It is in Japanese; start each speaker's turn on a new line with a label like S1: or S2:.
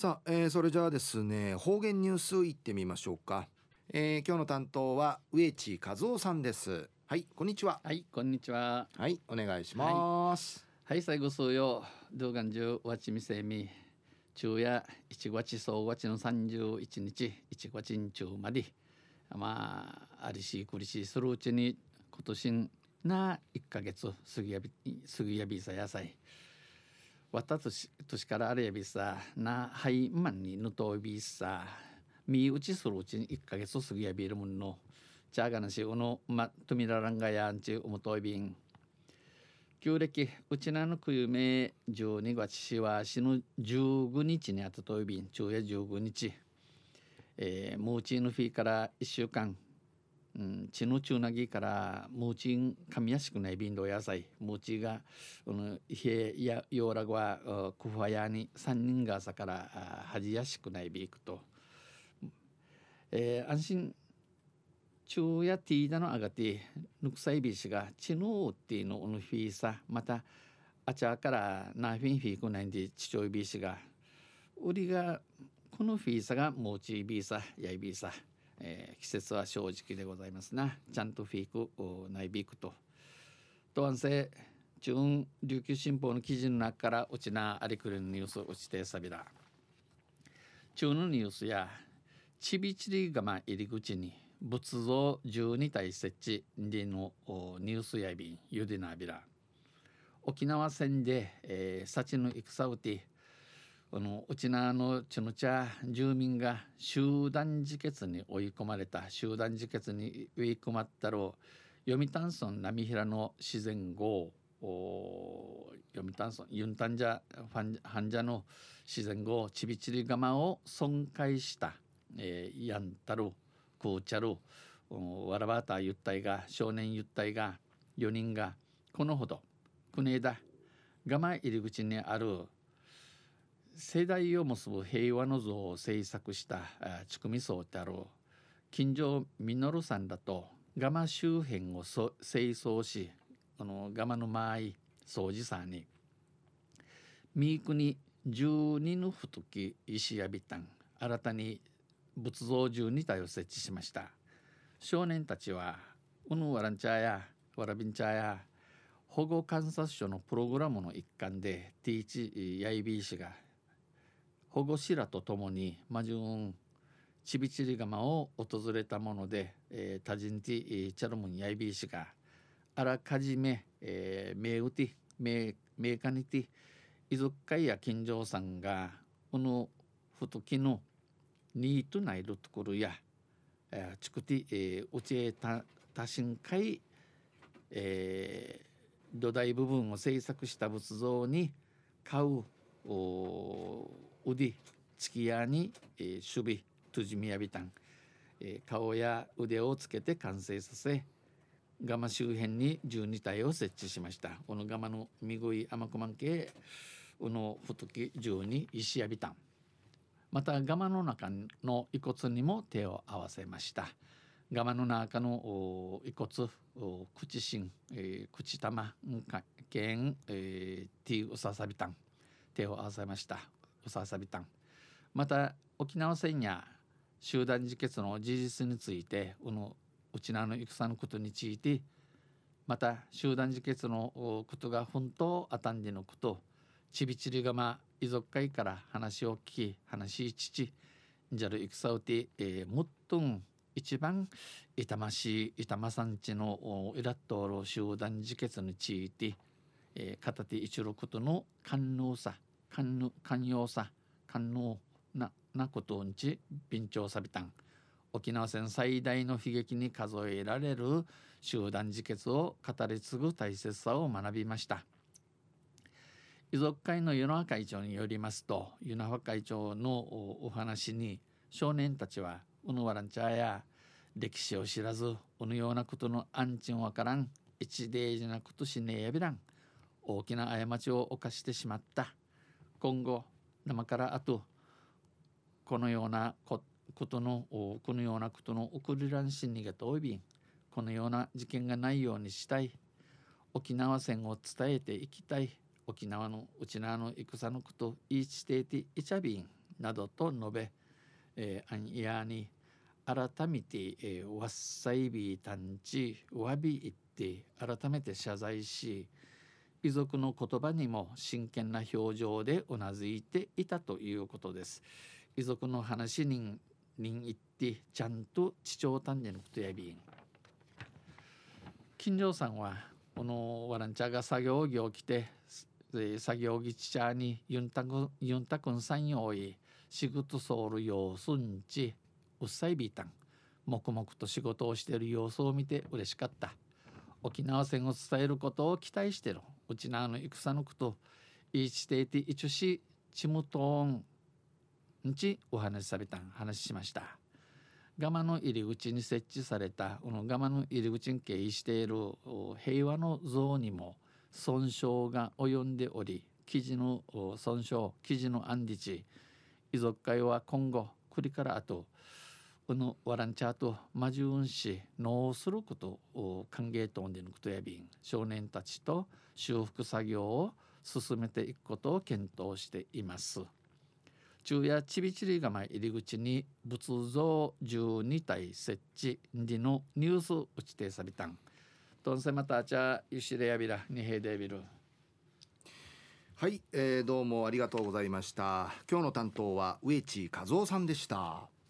S1: さあ、えー、それじゃあですね方言ニュースいってみましょうか、えー、今日の担当は植地和夫さんです。はいこんにちは。
S2: はいこんにちは。
S1: はいお願いします、
S2: はい、はい、最後そうよ。動画中わちみせみ昼夜1月総月の31日1月中まで。まあありしくりしするうちに今年な1ヶ月過ぎやび過ぎやびさ野菜わたとし年からあれやびさなはいまんにぬとびさみうちするうちに1ヶ月過ぎやびるもんのちゃがなしうのまとみららんがやんちうむといびん。旧暦うちなのくゆめ12月しは死ぬ15日にあたといびん。昼夜15日えー、ムーチンの日から1週間うん、血の中なぎからムーチンかみやしくない瓶の野菜。ムーチがこのへやようらはクファヤに3人が朝からはじやしくないビークと、えー、安心。中やティーダのあがてぬくさいびしが血のっていうののフィーさまたあちゃからなフィンフィーくないんでちちょいびしが。売りがこのフィーサがムーチビーサやいビーサ。えー、季節は正直でございますな。ちゃんとフィークないビークと。とわんせ中琉球新報の記事の中からうちなありくるニュースうちてさびら中のニュースやちびちりがま入り口に仏像12体設置でのニュースやびん。ゆでなびら。沖縄戦で、えー、幸の戦うてこのうちなのちのちゃ住民が集団自決に追い込まれた集団自決に追い込まったろう読谷村波平の自然号。読谷村ユンタンジャ患者の自然号ちびちり釜を損壊した、えー、ヤンタルクーチャルわらばたゆったいが少年ゆったいが4人がこのほど国枝釜入り口にある世代を結ぶ平和の像を制作したちくみそうである金城実さんだとガマ周辺を清掃しこのガマの間合い掃除さんに三国十二の太き石やびたん新たに仏像12体を設置しました。少年たちはうぬわらんちゃやわらびんちゃや保護観察所のプログラムの一環で T1 やいびい氏が保護者らと共にマジュンちびちり釜を訪れたもので、えー、タジンティチャルムンヤイビー氏があらかじめ、えー、メウティメメカニティ遺族会や金城さんがこのふときのニートナイルところや、えー、チクティ、えー、うちえた多神会、えー、土台部分を制作した仏像に買うウディチキヤに、えー、守備トゥジミヤビタン、えー、顔や腕をつけて完成させガマ周辺に12体を設置しましたこのガマのミグイアマクマン系うのふとき12石やびたんまたガマの中の遺骨にも手を合わせましたガマの中の遺骨口芯、えー、口玉剣、えー、ティウササビタン手を合わせましたうささびたん。また沖縄戦や集団自決の事実についてこのうちなの戦のことについてまた集団自決のことが本当あたんでのことちびちりがま遺族会から話を聞き話し父じゃる戦うて、えー、もっとん一番痛ましい痛まさんちのイラットール集団自決について、えー、片手一ることの官能さ寛容さ寛容ななことんち便調さびたん。沖縄戦最大の悲劇に数えられる集団自決を語り継ぐ大切さを学びました。遺族会の湯野会長によりますと湯野会長のお話に少年たちはうぬわらんちゃや歴史を知らずうぬようなことの安心わからん一大事なことしねえやびらん大きな過ちを犯してしまった。今後生からあとこのようなことのこのようなことの送りらんしにがといびんこのような事件がないようにしたい。沖縄戦を伝えていきたい。沖縄のうちなの戦のこと言いしていていちゃびんなどと述べ、えー、アンイヤーに改めて、えー、ワッサイビー探知わび言って改めて謝罪し遺族の言葉にも真剣な表情でうなずいていたということです。遺族の話にに行ってちゃんと地長丹念のことやびん。金城さんはこのワランチャーが作業着を着て作業着ちゃにユンタクユンタクンさんよい仕事ソウル様子んちうっさいびいたん黙々と仕事をしている様子を見て嬉しかった沖縄戦を伝えることを期待してるうちなの戦のこといいちていていちゅしちむとんんちお話しされたん話しました。ガマの入り口に設置されたこのガマの入り口に経緯している平和の像にも損傷が及んでおり記事の損傷記事の安置遺族会は今後これからあとこのワランチャーとマジュンし農することを歓迎とんでのことやびん少年たちと修復作業を進めていくことを検討しています。昼夜ちびちりがま入り口に仏像12体設置でのニュース打ちてさびたん。どんせまたちゃゆしれやびらにへでびる。
S1: はい、えー、どうもありがとうございました今日の担当は植地和夫さんでした